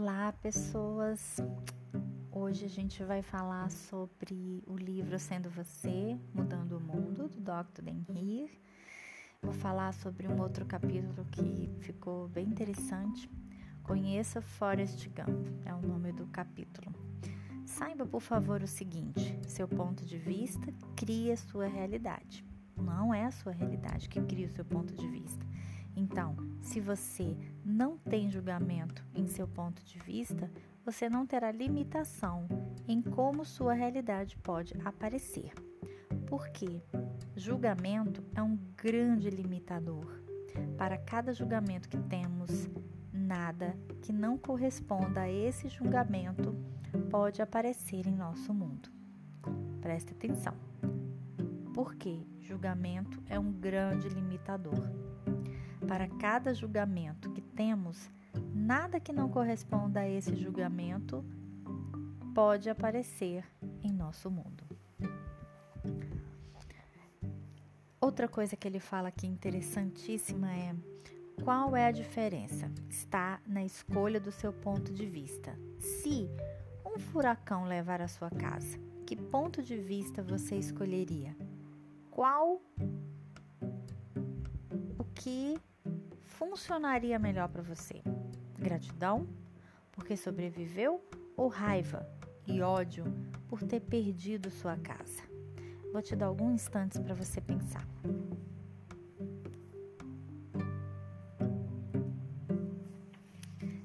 Olá, pessoas. Hoje a gente vai falar sobre o livro Sendo Você, Mudando o Mundo, do Dr. Ben Hir. Vou falar sobre um outro capítulo que ficou bem interessante. Conheça Forrest Gump, é o nome do capítulo. Saiba, por favor, o seguinte: seu ponto de vista cria sua realidade. Não é a sua realidade que cria o seu ponto de vista então, se você não tem julgamento em seu ponto de vista, você não terá limitação em como sua realidade pode aparecer. Porque julgamento é um grande limitador. Para cada julgamento que temos, nada que não corresponda a esse julgamento pode aparecer em nosso mundo. Preste atenção. Porque julgamento é um grande limitador. Para cada julgamento que temos, nada que não corresponda a esse julgamento pode aparecer em nosso mundo. Outra coisa que ele fala aqui interessantíssima é qual é a diferença? Está na escolha do seu ponto de vista. Se um furacão levar a sua casa, que ponto de vista você escolheria? Qual o que funcionaria melhor para você? Gratidão porque sobreviveu ou raiva e ódio por ter perdido sua casa? Vou te dar alguns instantes para você pensar.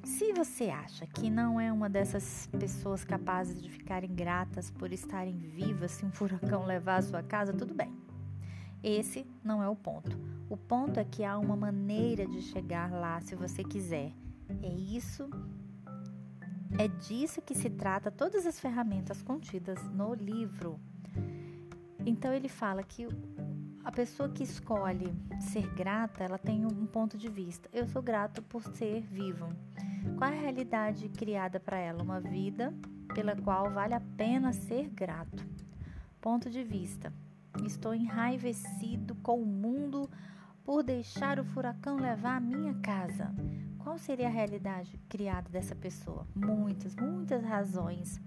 Se você acha que não é uma dessas pessoas capazes de ficarem gratas por estarem vivas se um furacão levar a sua casa, tudo bem. Esse não é o ponto. O ponto é que há uma maneira de chegar lá se você quiser. É isso, é disso que se trata todas as ferramentas contidas no livro. Então ele fala que a pessoa que escolhe ser grata, ela tem um ponto de vista. Eu sou grato por ser vivo. Qual é a realidade criada para ela? Uma vida pela qual vale a pena ser grato. Ponto de vista. Estou enraivecido com o mundo por deixar o furacão levar a minha casa. Qual seria a realidade criada dessa pessoa? Muitas, muitas razões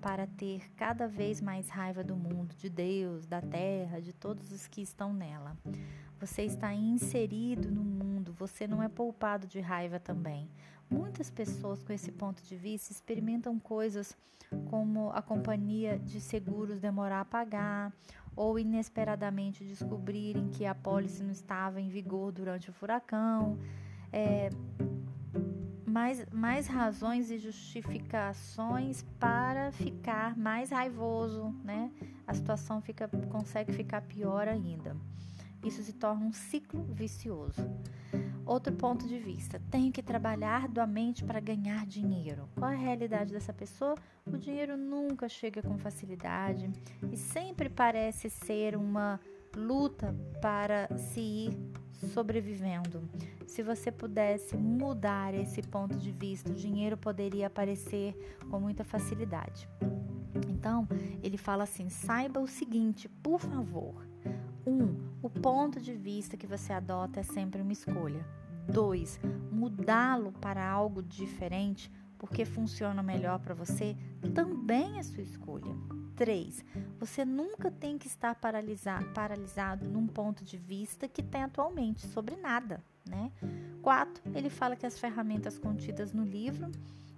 para ter cada vez mais raiva do mundo, de Deus, da terra, de todos os que estão nela. Você está inserido no mundo, você não é poupado de raiva também. Muitas pessoas com esse ponto de vista experimentam coisas como a companhia de seguros demorar a pagar ou inesperadamente descobrirem que a pólice não estava em vigor durante o furacão. É, mais, mais razões e justificações para ficar mais raivoso, né? A situação fica, consegue ficar pior ainda. Isso se torna um ciclo vicioso. Outro ponto de vista: tenho que trabalhar arduamente para ganhar dinheiro. Qual é a realidade dessa pessoa? O dinheiro nunca chega com facilidade e sempre parece ser uma luta para se ir sobrevivendo. Se você pudesse mudar esse ponto de vista, o dinheiro poderia aparecer com muita facilidade. Então, ele fala assim: saiba o seguinte, por favor. Um, o ponto de vista que você adota é sempre uma escolha. 2. Mudá-lo para algo diferente porque funciona melhor para você também é sua escolha. 3. Você nunca tem que estar paralisado, paralisado num ponto de vista que tem atualmente sobre nada, né? 4. Ele fala que as ferramentas contidas no livro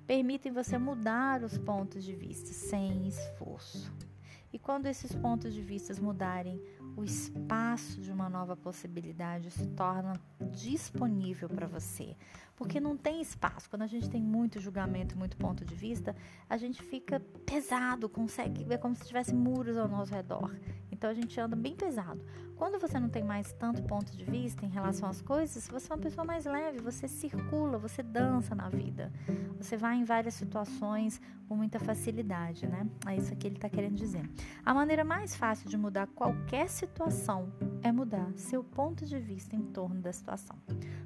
permitem você mudar os pontos de vista sem esforço. E quando esses pontos de vista mudarem, o espaço de uma nova possibilidade se torna disponível para você. Porque não tem espaço. Quando a gente tem muito julgamento, muito ponto de vista, a gente fica pesado, consegue ver como se tivesse muros ao nosso redor. Então a gente anda bem pesado. Quando você não tem mais tanto ponto de vista em relação às coisas, você é uma pessoa mais leve, você circula, você dança na vida. Você vai em várias situações com muita facilidade, né? É isso que ele está querendo dizer. A maneira mais fácil de mudar qualquer situação é mudar seu ponto de vista em torno da situação.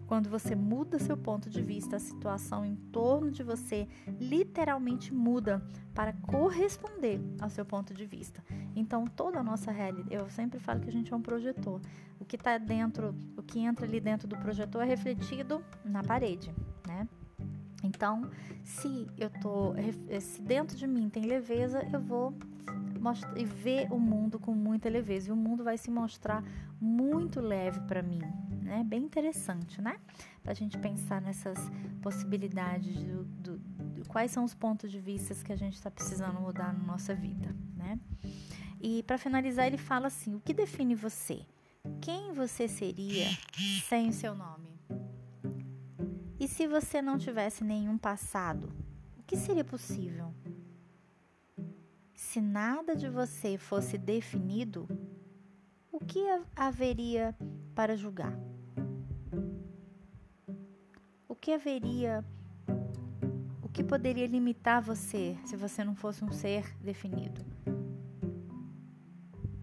Quando você muda seu ponto de vista, a situação em torno de você literalmente muda para corresponder ao seu ponto de vista. Então, toda a nossa realidade, eu sempre falo que a gente é um projetor. O que está dentro, o que entra ali dentro do projetor é refletido na parede, né? Então, se eu tô, se dentro de mim tem leveza, eu vou mostrar, e ver o mundo com muita leveza e o mundo vai se mostrar muito leve para mim, né? Bem interessante, né? Para a gente pensar nessas possibilidades do, do, do, quais são os pontos de vista que a gente está precisando mudar na nossa vida, né? E para finalizar, ele fala assim: o que define você? Quem você seria sem o seu nome? E se você não tivesse nenhum passado, o que seria possível? Se nada de você fosse definido, o que haveria para julgar? O que haveria o que poderia limitar você se você não fosse um ser definido?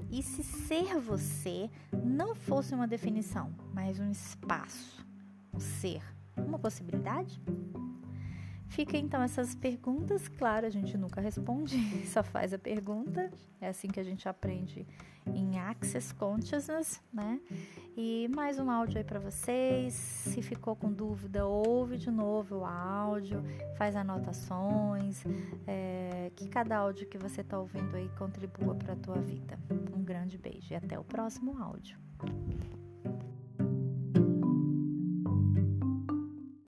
E se ser você não fosse uma definição, mas um espaço, um ser? Uma possibilidade? Fica então essas perguntas, claro, a gente nunca responde, só faz a pergunta. É assim que a gente aprende em Access Consciousness, né? E mais um áudio aí para vocês. Se ficou com dúvida, ouve de novo o áudio, faz anotações, é, que cada áudio que você está ouvindo aí contribua para a tua vida. Um grande beijo e até o próximo áudio.